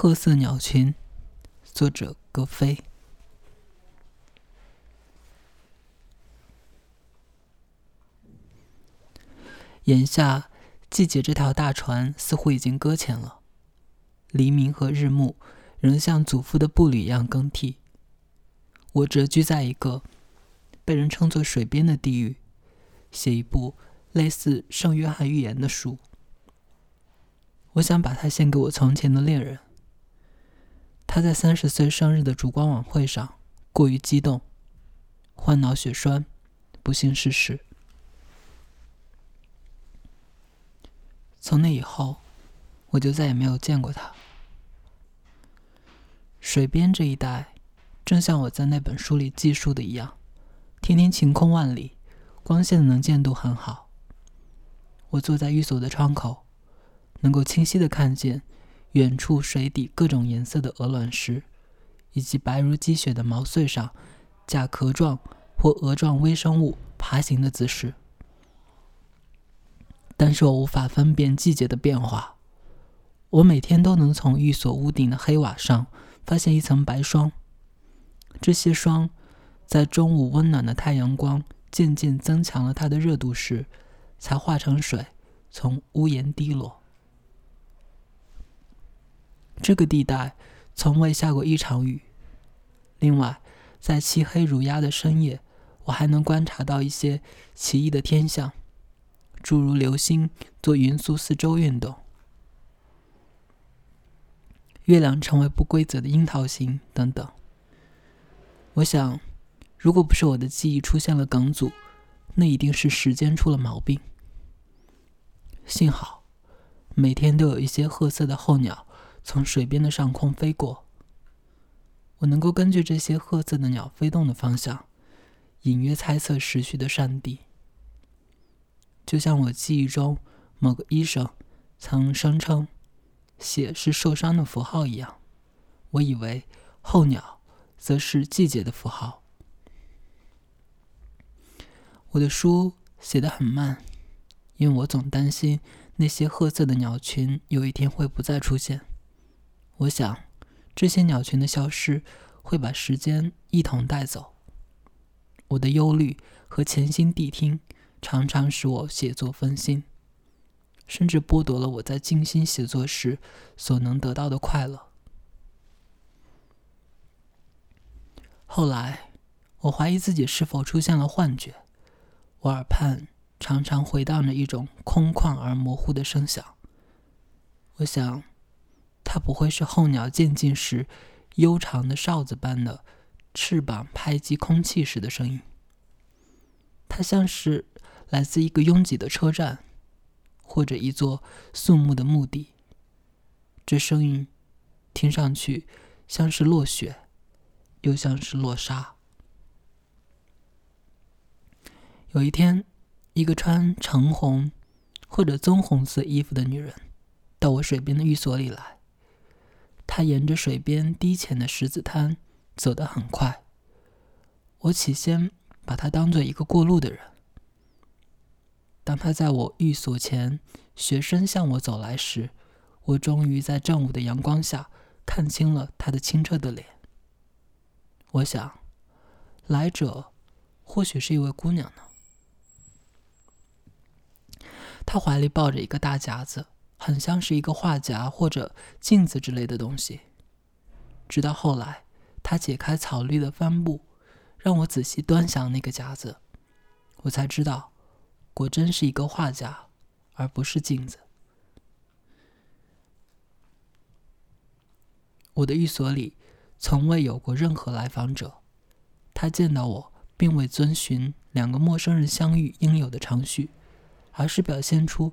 褐色鸟群，作者格飞。眼下，季节这条大船似乎已经搁浅了，黎明和日暮仍像祖父的步履一样更替。我蛰居在一个被人称作水边的地狱，写一部类似《圣约翰寓言》的书。我想把它献给我从前的恋人。他在三十岁生日的烛光晚会上过于激动，患脑血栓，不幸逝世。从那以后，我就再也没有见过他。水边这一带，正像我在那本书里记述的一样，天天晴空万里，光线的能见度很好。我坐在寓所的窗口，能够清晰的看见远处水底各种颜色的鹅卵石，以及白如积雪的毛穗上甲壳状或蛾状微生物爬行的姿势。但是我无法分辨季节的变化。我每天都能从寓所屋顶的黑瓦上发现一层白霜。这些霜在中午温暖的太阳光渐渐增强了它的热度时，才化成水从屋檐滴落。这个地带从未下过一场雨。另外，在漆黑如鸦的深夜，我还能观察到一些奇异的天象。诸如流星做匀速四周运动，月亮成为不规则的樱桃形等等。我想，如果不是我的记忆出现了梗阻，那一定是时间出了毛病。幸好，每天都有一些褐色的候鸟从水边的上空飞过。我能够根据这些褐色的鸟飞动的方向，隐约猜测时序的山地。就像我记忆中某个医生曾声称，血是受伤的符号一样，我以为候鸟则是季节的符号。我的书写得很慢，因为我总担心那些褐色的鸟群有一天会不再出现。我想，这些鸟群的消失会把时间一同带走。我的忧虑和潜心谛听。常常使我写作分心，甚至剥夺了我在静心写作时所能得到的快乐。后来，我怀疑自己是否出现了幻觉，我耳畔常常回荡着一种空旷而模糊的声响。我想，它不会是候鸟渐近时悠长的哨子般的翅膀拍击空气时的声音。它像是。来自一个拥挤的车站，或者一座肃穆的墓地。这声音听上去像是落雪，又像是落沙。有一天，一个穿橙红或者棕红色衣服的女人到我水边的寓所里来。他沿着水边低浅的石子滩走得很快。我起先把他当做一个过路的人。当他在我寓所前学生向我走来时，我终于在正午的阳光下看清了他的清澈的脸。我想，来者或许是一位姑娘呢。她怀里抱着一个大夹子，很像是一个画夹或者镜子之类的东西。直到后来，他解开草绿的帆布，让我仔细端详那个夹子，我才知道。果真是一个画夹，而不是镜子。我的寓所里从未有过任何来访者，他见到我，并未遵循两个陌生人相遇应有的程序，而是表现出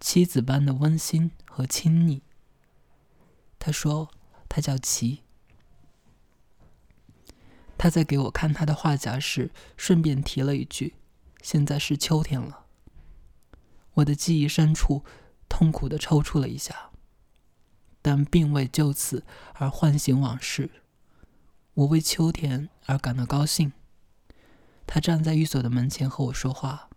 妻子般的温馨和亲昵。他说：“他叫齐。”他在给我看他的画夹时，顺便提了一句：“现在是秋天了。”我的记忆深处痛苦的抽搐了一下，但并未就此而唤醒往事。我为秋天而感到高兴。他站在寓所的门前和我说话，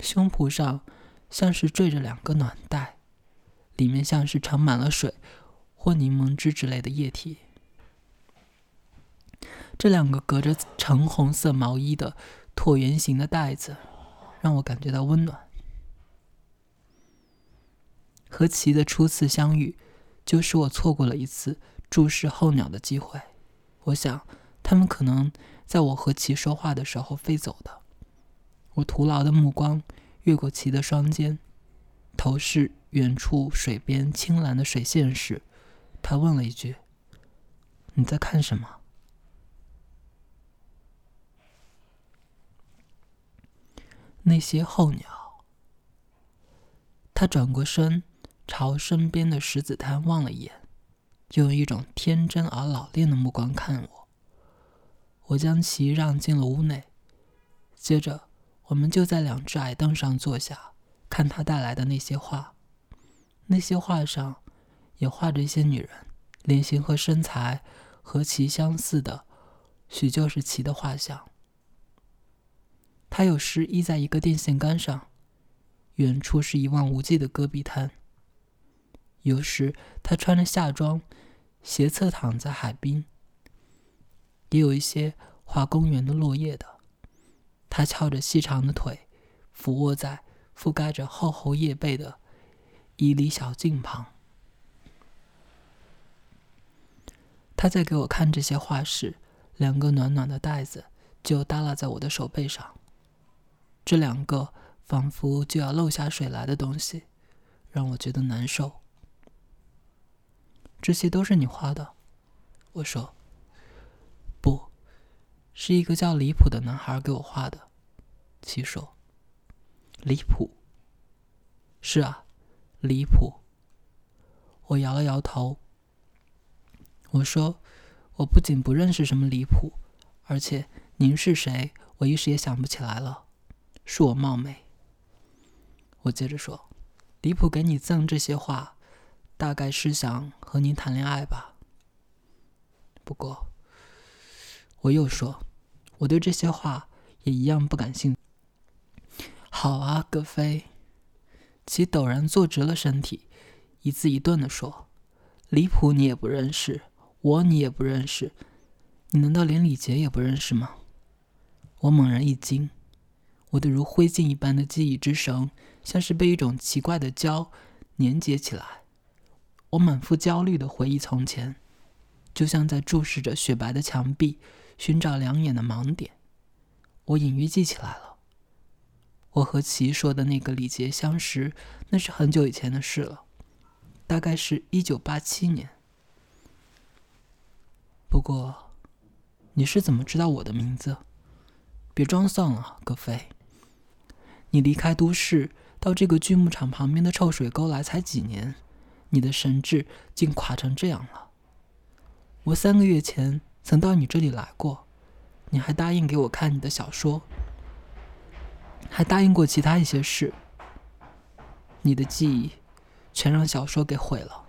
胸脯上像是缀着两个暖袋，里面像是盛满了水，或柠檬汁之类的液体。这两个隔着橙红色毛衣的椭圆形的袋子，让我感觉到温暖。和奇的初次相遇，就使我错过了一次注视候鸟的机会。我想，他们可能在我和奇说话的时候飞走的。我徒劳的目光越过奇的双肩，投视远处水边青蓝的水线时，他问了一句：“你在看什么？”那些候鸟。他转过身，朝身边的石子滩望了一眼，又用一种天真而老练的目光看我。我将其让进了屋内，接着我们就在两只矮凳上坐下，看他带来的那些画。那些画上也画着一些女人，脸型和身材和其相似的，许就是其的画像。他有时依在一个电线杆上，远处是一望无际的戈壁滩；有时他穿着夏装，斜侧躺在海滨。也有一些画公园的落叶的。他翘着细长的腿，俯卧在覆盖着厚厚叶背的一里小径旁。他在给我看这些画时，两个暖暖的袋子就耷拉在我的手背上。这两个仿佛就要漏下水来的东西，让我觉得难受。这些都是你画的，我说。是一个叫离谱的男孩给我画的。七说。离谱。是啊，离谱。我摇了摇头。我说，我不仅不认识什么离谱，而且您是谁，我一时也想不起来了。恕我冒昧。我接着说：“离谱给你赠这些画，大概是想和您谈恋爱吧。”不过，我又说：“我对这些话也一样不感兴趣。”好啊，葛飞。其陡然坐直了身体，一字一顿的说：“离谱你也不认识，我你也不认识，你难道连李杰也不认识吗？”我猛然一惊。我的如灰烬一般的记忆之绳，像是被一种奇怪的胶粘结起来。我满腹焦虑的回忆从前，就像在注视着雪白的墙壁，寻找两眼的盲点。我隐约记起来了，我和齐说的那个李杰相识，那是很久以前的事了，大概是一九八七年。不过，你是怎么知道我的名字？别装蒜了，葛飞。你离开都市，到这个锯木厂旁边的臭水沟来才几年，你的神智竟垮成这样了。我三个月前曾到你这里来过，你还答应给我看你的小说，还答应过其他一些事。你的记忆全让小说给毁了。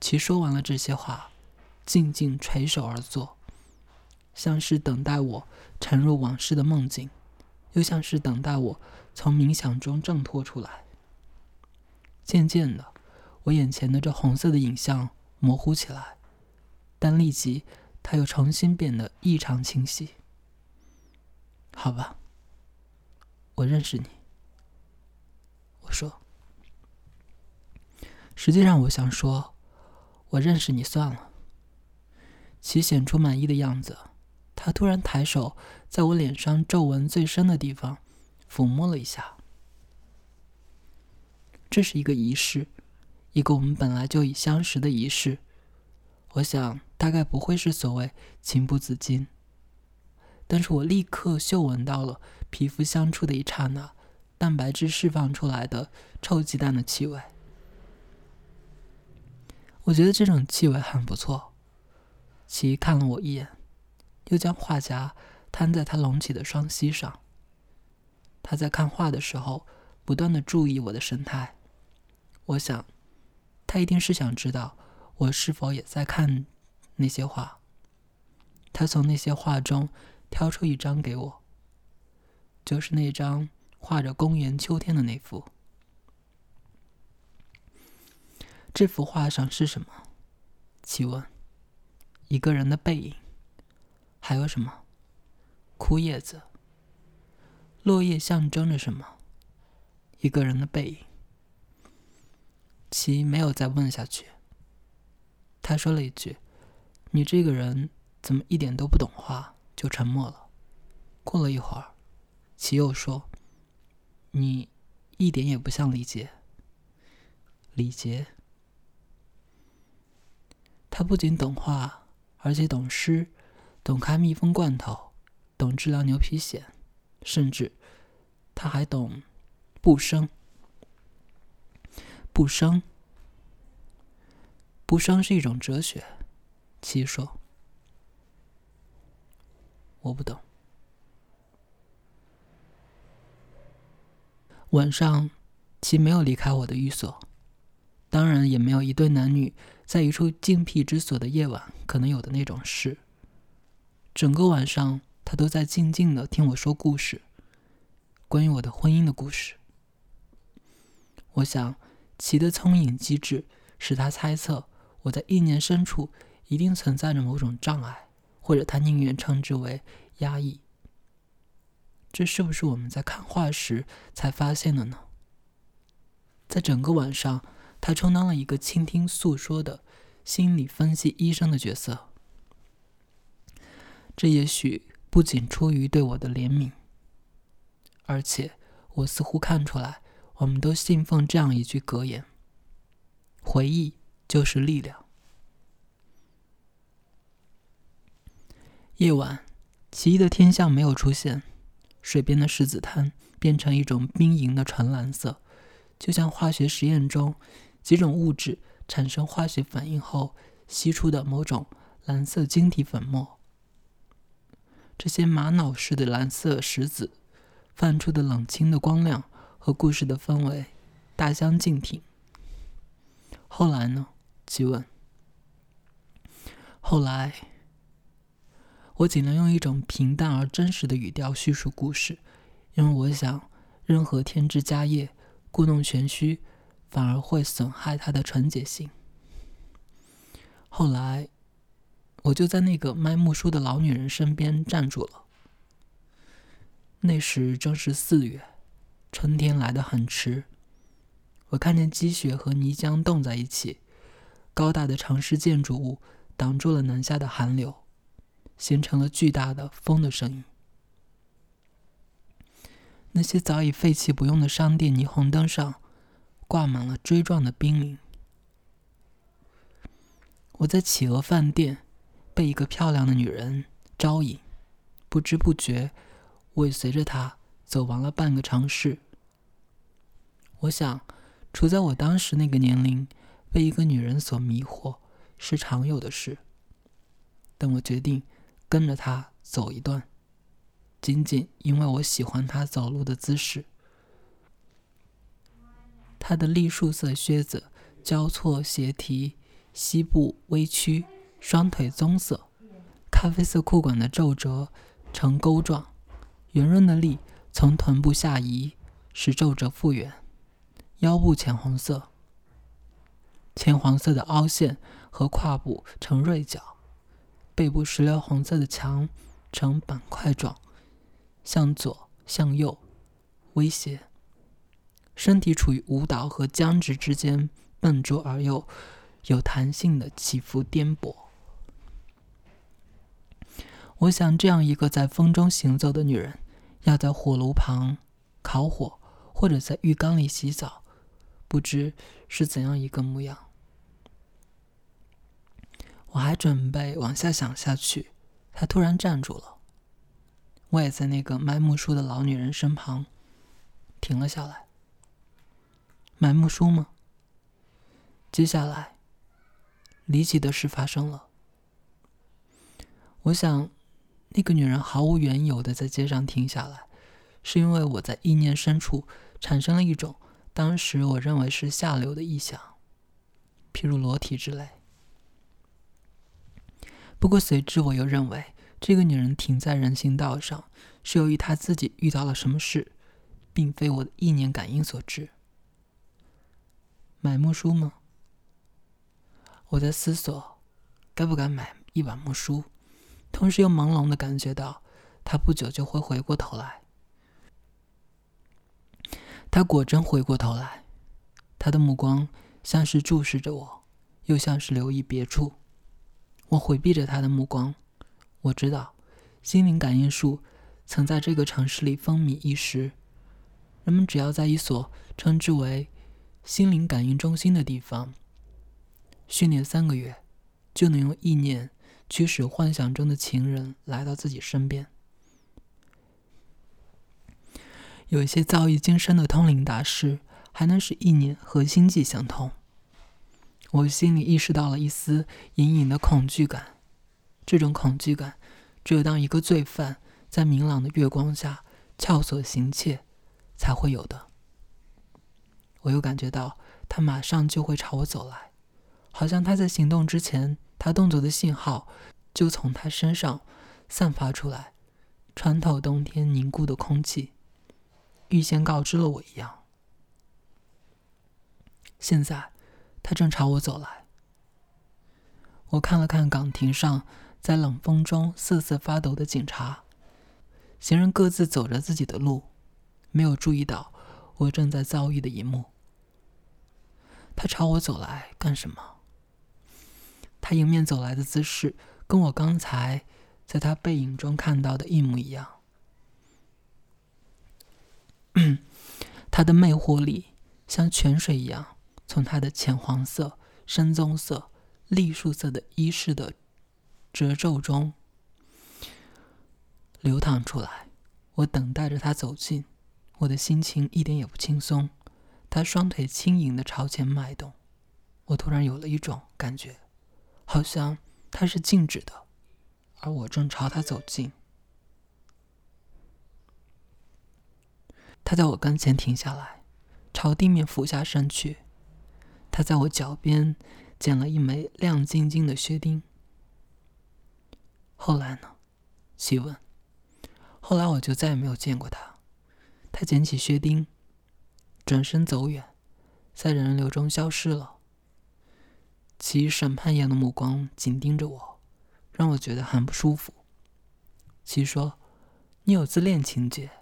其说完了这些话，静静垂手而坐。像是等待我沉入往事的梦境，又像是等待我从冥想中挣脱出来。渐渐的，我眼前的这红色的影像模糊起来，但立即他又重新变得异常清晰。好吧，我认识你。我说，实际上我想说，我认识你算了。其显出满意的样子。他突然抬手，在我脸上皱纹最深的地方抚摸了一下。这是一个仪式，一个我们本来就已相识的仪式。我想大概不会是所谓情不自禁，但是我立刻嗅闻到了皮肤相触的一刹那，蛋白质释放出来的臭鸡蛋的气味。我觉得这种气味很不错。其看了我一眼。又将画夹摊在他隆起的双膝上。他在看画的时候，不断的注意我的神态。我想，他一定是想知道我是否也在看那些画。他从那些画中挑出一张给我，就是那张画着公园秋天的那幅。这幅画上是什么？奇问。一个人的背影。还有什么？枯叶子。落叶象征着什么？一个人的背影。其没有再问下去。他说了一句：“你这个人怎么一点都不懂画？”就沉默了。过了一会儿，其又说：“你一点也不像李杰。”李杰，他不仅懂画，而且懂诗，懂开蜜蜂罐头，懂治疗牛皮癣，甚至他还懂不生。不生，不生是一种哲学。其说：“我不懂。”晚上，其没有离开我的寓所，当然也没有一对男女在一处静僻之所的夜晚可能有的那种事。整个晚上，他都在静静的听我说故事，关于我的婚姻的故事。我想，其的聪颖机智使他猜测我在意念深处一定存在着某种障碍，或者他宁愿称之为压抑。这是不是我们在看画时才发现的呢？在整个晚上，他充当了一个倾听诉说的心理分析医生的角色。这也许不仅出于对我的怜悯，而且我似乎看出来，我们都信奉这样一句格言：“回忆就是力量。”夜晚，奇异的天象没有出现。水边的石子滩变成一种冰莹的纯蓝色，就像化学实验中几种物质产生化学反应后析出的某种蓝色晶体粉末。这些玛瑙似的蓝色石子泛出的冷清的光亮和故事的氛围大相径庭。后来呢？吉问。后来。我尽量用一种平淡而真实的语调叙述故事，因为我想，任何添枝加叶、故弄玄虚，反而会损害它的纯洁性。后来，我就在那个卖木梳的老女人身边站住了。那时正是四月，春天来得很迟。我看见积雪和泥浆冻在一起，高大的城市建筑物挡住了南下的寒流。形成了巨大的风的声音。那些早已废弃不用的商店霓虹灯上挂满了锥状的冰凌。我在企鹅饭店被一个漂亮的女人招引，不知不觉，我随着她走完了半个城市。我想，处在我当时那个年龄，被一个女人所迷惑是常有的事。但我决定。跟着他走一段，仅仅因为我喜欢他走路的姿势。他的栗树色靴子交错斜提，膝部微曲，双腿棕色，咖啡色裤管的皱褶呈钩状，圆润的栗从臀部下移，使皱褶复原。腰部浅红色，浅黄色的凹陷和胯部呈锐角。背部石榴红色的墙呈板块状，向左向右威胁。身体处于舞蹈和僵直之间，笨拙而又有弹性的起伏颠簸。我想，这样一个在风中行走的女人，要在火炉旁烤火，或者在浴缸里洗澡，不知是怎样一个模样。我还准备往下想下去，他突然站住了。我也在那个卖木梳的老女人身旁停了下来。买木梳吗？接下来，离奇的事发生了。我想，那个女人毫无缘由的在街上停下来，是因为我在意念深处产生了一种当时我认为是下流的意想，譬如裸体之类。不过随之，我又认为这个女人停在人行道上，是由于她自己遇到了什么事，并非我的意念感应所致。买木梳吗？我在思索，该不该买一把木梳，同时又朦胧的感觉到，他不久就会回过头来。他果真回过头来，他的目光像是注视着我，又像是留意别处。我回避着他的目光。我知道，心灵感应术曾在这个城市里风靡一时。人们只要在一所称之为“心灵感应中心”的地方训练三个月，就能用意念驱使幻想中的情人来到自己身边。有一些造诣精深的通灵大师，还能使意念和心际相通。我心里意识到了一丝隐隐的恐惧感，这种恐惧感，只有当一个罪犯在明朗的月光下撬锁行窃，才会有的。我又感觉到他马上就会朝我走来，好像他在行动之前，他动作的信号就从他身上散发出来，穿透冬天凝固的空气。预先告知了我一样。现在，他正朝我走来。我看了看岗亭上在冷风中瑟瑟发抖的警察，行人各自走着自己的路，没有注意到我正在遭遇的一幕。他朝我走来干什么？他迎面走来的姿势跟我刚才在他背影中看到的一模一样。他的魅惑力像泉水一样，从他的浅黄色、深棕色、栗树色的衣饰的褶皱中流淌出来。我等待着他走近，我的心情一点也不轻松。他双腿轻盈的朝前迈动，我突然有了一种感觉，好像他是静止的，而我正朝他走近。他在我跟前停下来，朝地面俯下身去。他在我脚边捡了一枚亮晶晶的薛钉。后来呢？细问。后来我就再也没有见过他。他捡起薛钉，转身走远，在人流中消失了。其审判一样的目光紧盯着我，让我觉得很不舒服。其说：“你有自恋情节。”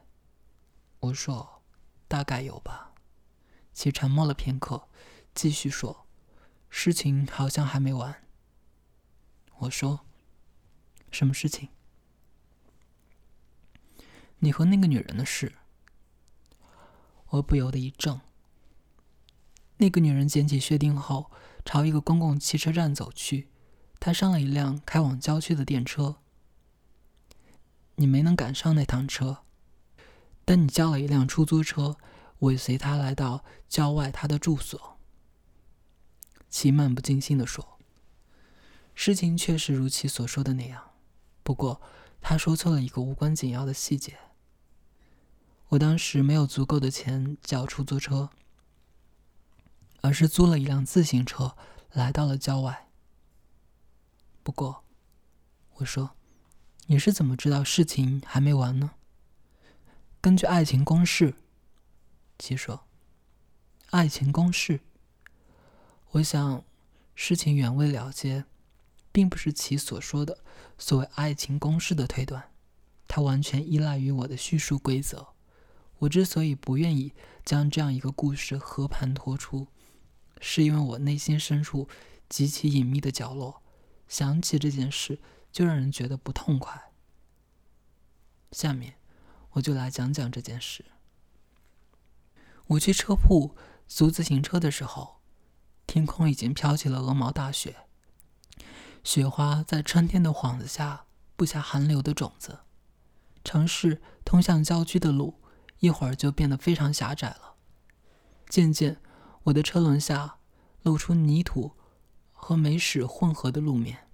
我说：“大概有吧。”其沉默了片刻，继续说：“事情好像还没完。”我说：“什么事情？”你和那个女人的事。我不由得一怔。那个女人捡起薛定后，朝一个公共汽车站走去。她上了一辆开往郊区的电车。你没能赶上那趟车。但你叫了一辆出租车，尾随他来到郊外他的住所。其漫不经心地说：“事情确实如其所说的那样，不过他说错了一个无关紧要的细节。我当时没有足够的钱叫出租车，而是租了一辆自行车来到了郊外。不过，我说，你是怎么知道事情还没完呢？”根据爱情公式，其说，爱情公式。我想，事情原未了结，并不是其所说的所谓爱情公式的推断，它完全依赖于我的叙述规则。我之所以不愿意将这样一个故事和盘托出，是因为我内心深处极其隐秘的角落，想起这件事就让人觉得不痛快。下面。我就来讲讲这件事。我去车铺租自行车的时候，天空已经飘起了鹅毛大雪，雪花在春天的幌子下布下寒流的种子。城市通向郊区的路一会儿就变得非常狭窄了。渐渐，我的车轮下露出泥土和煤屎混合的路面，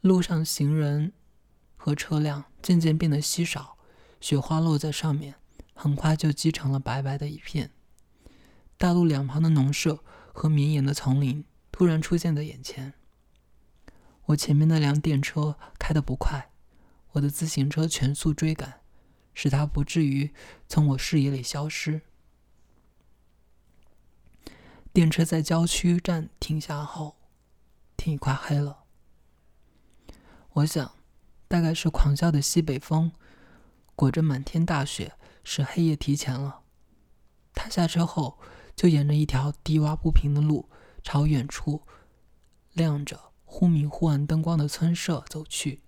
路上行人和车辆渐渐变得稀少。雪花落在上面，很快就积成了白白的一片。大路两旁的农舍和绵延的丛林突然出现在眼前。我前面那辆电车开得不快，我的自行车全速追赶，使它不至于从我视野里消失。电车在郊区站停下后，天已快黑了。我想，大概是狂啸的西北风，裹着满天大雪，使黑夜提前了。他下车后，就沿着一条低洼不平的路，朝远处亮着忽明忽暗灯光的村舍走去。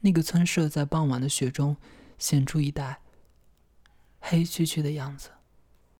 那个村舍在傍晚的雪中显出一带黑黢黢的样子。